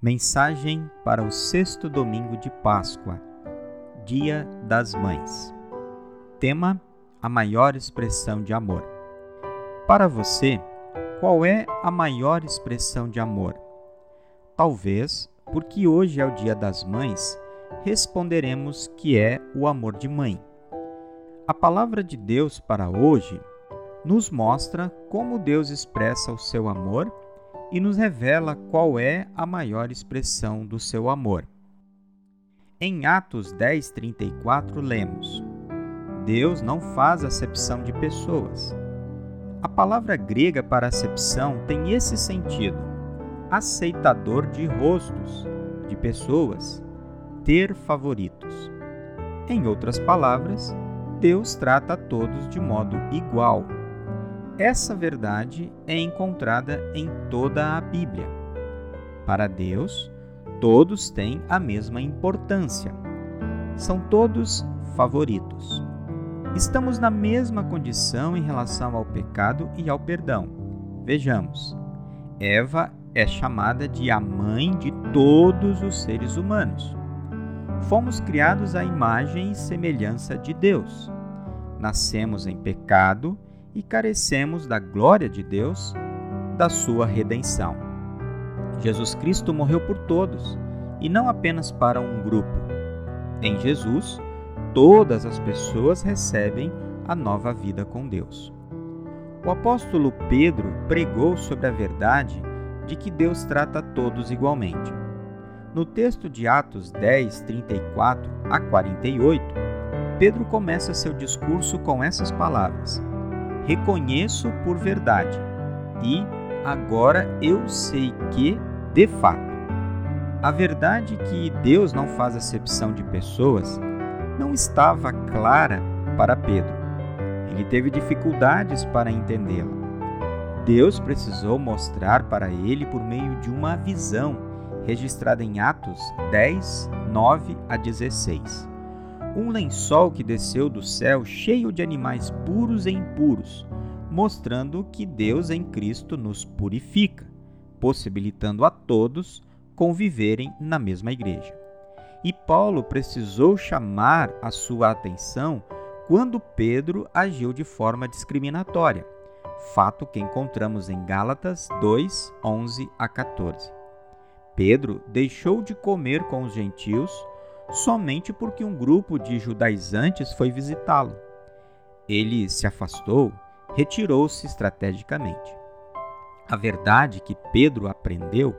Mensagem para o sexto domingo de Páscoa, Dia das Mães. Tema: A maior expressão de amor. Para você, qual é a maior expressão de amor? Talvez, porque hoje é o Dia das Mães, responderemos que é o amor de mãe. A palavra de Deus para hoje nos mostra como Deus expressa o seu amor e nos revela qual é a maior expressão do seu amor. Em Atos 10:34 lemos: Deus não faz acepção de pessoas. A palavra grega para acepção tem esse sentido: aceitador de rostos, de pessoas, ter favoritos. Em outras palavras, Deus trata a todos de modo igual essa verdade é encontrada em toda a Bíblia. Para Deus, todos têm a mesma importância. São todos favoritos. Estamos na mesma condição em relação ao pecado e ao perdão. Vejamos. Eva é chamada de a mãe de todos os seres humanos. Fomos criados à imagem e semelhança de Deus. Nascemos em pecado e carecemos da glória de Deus, da sua redenção. Jesus Cristo morreu por todos e não apenas para um grupo. Em Jesus, todas as pessoas recebem a nova vida com Deus. O apóstolo Pedro pregou sobre a verdade de que Deus trata todos igualmente. No texto de Atos 10, 34 a 48, Pedro começa seu discurso com essas palavras: reconheço por verdade, e agora eu sei que, de fato, a verdade que Deus não faz acepção de pessoas não estava clara para Pedro. Ele teve dificuldades para entendê-la. Deus precisou mostrar para ele por meio de uma visão registrada em Atos 10, 9 a 16 um lençol que desceu do céu cheio de animais puros e impuros, mostrando que Deus em Cristo nos purifica, possibilitando a todos conviverem na mesma igreja. E Paulo precisou chamar a sua atenção quando Pedro agiu de forma discriminatória, fato que encontramos em Gálatas 2, 11 a 14. Pedro deixou de comer com os gentios somente porque um grupo de judaizantes foi visitá-lo. Ele se afastou, retirou-se estrategicamente. A verdade que Pedro aprendeu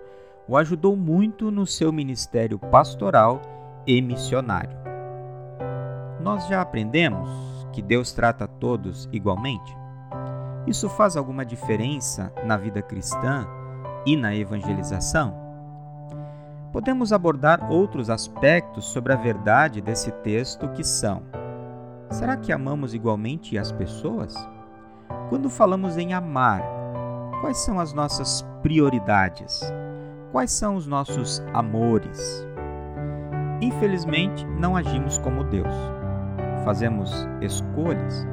o ajudou muito no seu ministério pastoral e missionário. Nós já aprendemos que Deus trata todos igualmente? Isso faz alguma diferença na vida cristã e na evangelização? Podemos abordar outros aspectos sobre a verdade desse texto que são: será que amamos igualmente as pessoas? Quando falamos em amar, quais são as nossas prioridades? Quais são os nossos amores? Infelizmente, não agimos como Deus. Fazemos escolhas.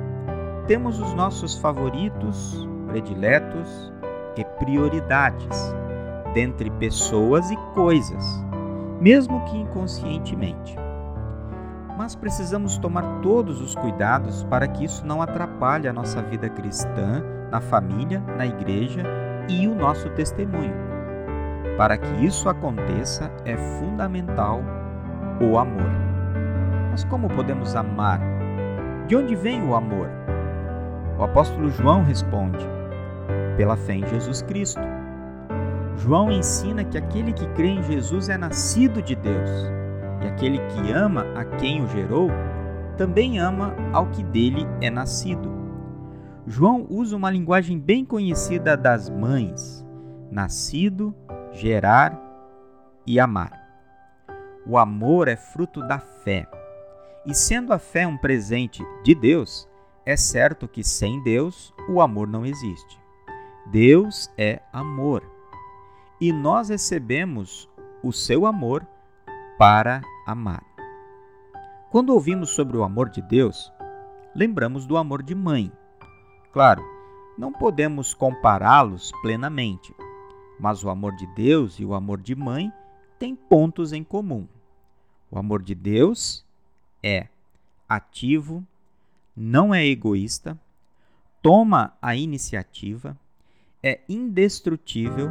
Temos os nossos favoritos, prediletos e prioridades dentre pessoas e coisas, mesmo que inconscientemente. Mas precisamos tomar todos os cuidados para que isso não atrapalhe a nossa vida cristã, na família, na igreja e o nosso testemunho. Para que isso aconteça, é fundamental o amor. Mas como podemos amar? De onde vem o amor? O apóstolo João responde: pela fé em Jesus Cristo. João ensina que aquele que crê em Jesus é nascido de Deus, e aquele que ama a quem o gerou também ama ao que dele é nascido. João usa uma linguagem bem conhecida das mães: nascido, gerar e amar. O amor é fruto da fé. E sendo a fé um presente de Deus, é certo que sem Deus o amor não existe. Deus é amor e nós recebemos o seu amor para amar. Quando ouvimos sobre o amor de Deus, lembramos do amor de mãe. Claro, não podemos compará-los plenamente, mas o amor de Deus e o amor de mãe têm pontos em comum. O amor de Deus é ativo, não é egoísta, toma a iniciativa, é indestrutível,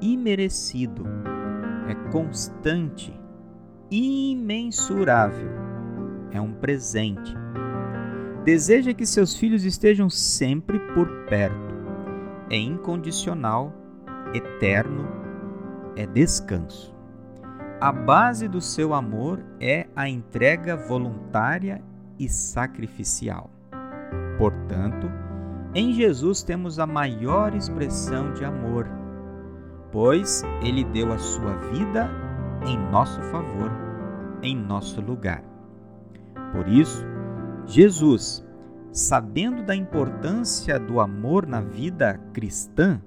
imerecido, é constante, imensurável, é um presente. Deseja que seus filhos estejam sempre por perto. É incondicional, eterno, é descanso. A base do seu amor é a entrega voluntária e sacrificial. Portanto, em Jesus temos a maior expressão de amor, pois ele deu a sua vida em nosso favor, em nosso lugar. Por isso, Jesus, sabendo da importância do amor na vida cristã,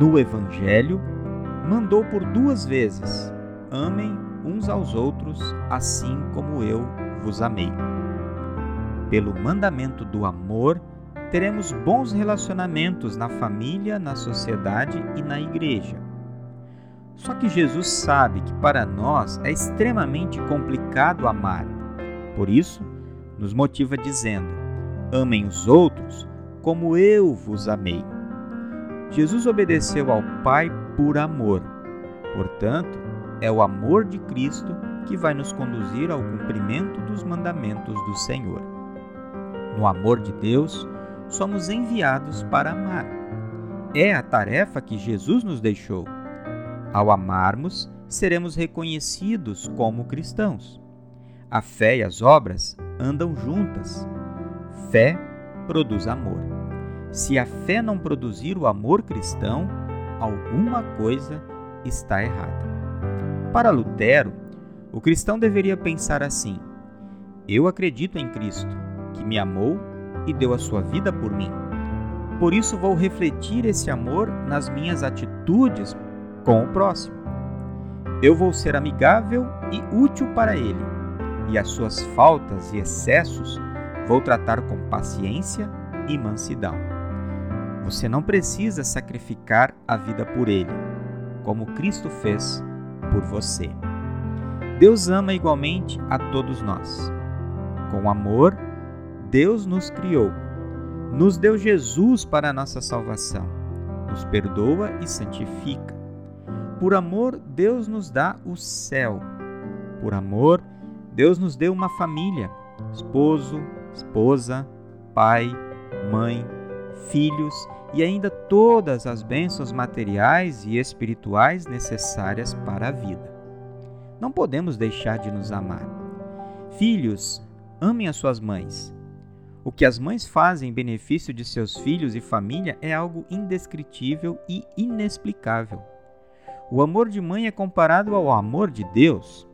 no Evangelho, mandou por duas vezes: amem uns aos outros, assim como eu vos amei. Pelo mandamento do amor, teremos bons relacionamentos na família, na sociedade e na igreja. Só que Jesus sabe que para nós é extremamente complicado amar. Por isso, nos motiva dizendo: Amem os outros como eu vos amei. Jesus obedeceu ao Pai por amor. Portanto, é o amor de Cristo que vai nos conduzir ao cumprimento dos mandamentos do Senhor. No amor de Deus, somos enviados para amar. É a tarefa que Jesus nos deixou. Ao amarmos, seremos reconhecidos como cristãos. A fé e as obras andam juntas. Fé produz amor. Se a fé não produzir o amor cristão, alguma coisa está errada. Para Lutero, o cristão deveria pensar assim: Eu acredito em Cristo que me amou e deu a sua vida por mim. Por isso vou refletir esse amor nas minhas atitudes com o próximo. Eu vou ser amigável e útil para ele, e as suas faltas e excessos vou tratar com paciência e mansidão. Você não precisa sacrificar a vida por ele, como Cristo fez por você. Deus ama igualmente a todos nós. Com amor, Deus nos criou, nos deu Jesus para a nossa salvação, nos perdoa e santifica. Por amor, Deus nos dá o céu. Por amor, Deus nos deu uma família: esposo, esposa, pai, mãe, filhos e ainda todas as bênçãos materiais e espirituais necessárias para a vida. Não podemos deixar de nos amar. Filhos, amem as suas mães o que as mães fazem em benefício de seus filhos e família é algo indescritível e inexplicável. O amor de mãe é comparado ao amor de Deus.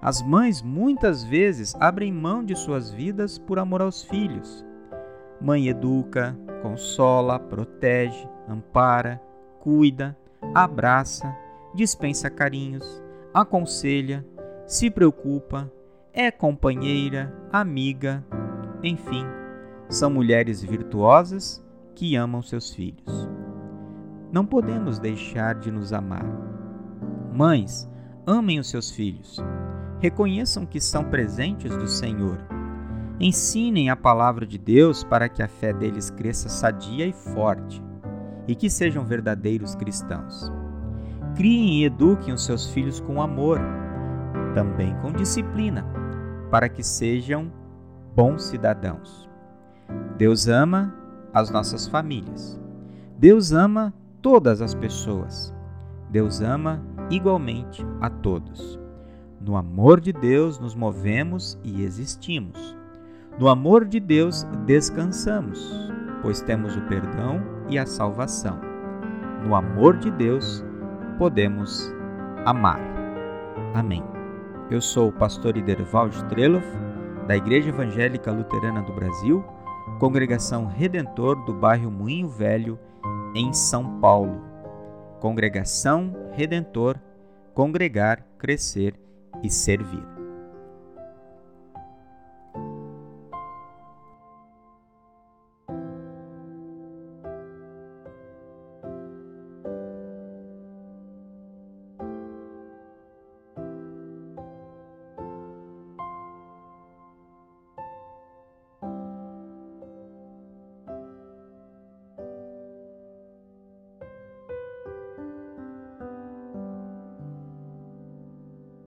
As mães muitas vezes abrem mão de suas vidas por amor aos filhos. Mãe educa, consola, protege, ampara, cuida, abraça, dispensa carinhos, aconselha, se preocupa, é companheira, amiga, enfim, são mulheres virtuosas que amam seus filhos. Não podemos deixar de nos amar. Mães, amem os seus filhos. Reconheçam que são presentes do Senhor. Ensinem a palavra de Deus para que a fé deles cresça sadia e forte e que sejam verdadeiros cristãos. Criem e eduquem os seus filhos com amor, também com disciplina, para que sejam bons cidadãos. Deus ama as nossas famílias. Deus ama todas as pessoas. Deus ama igualmente a todos. No amor de Deus nos movemos e existimos. No amor de Deus descansamos, pois temos o perdão e a salvação. No amor de Deus podemos amar. Amém. Eu sou o pastor Iderval Streloff da Igreja Evangélica Luterana do Brasil, Congregação Redentor do bairro Moinho Velho, em São Paulo. Congregação Redentor, congregar, crescer e servir.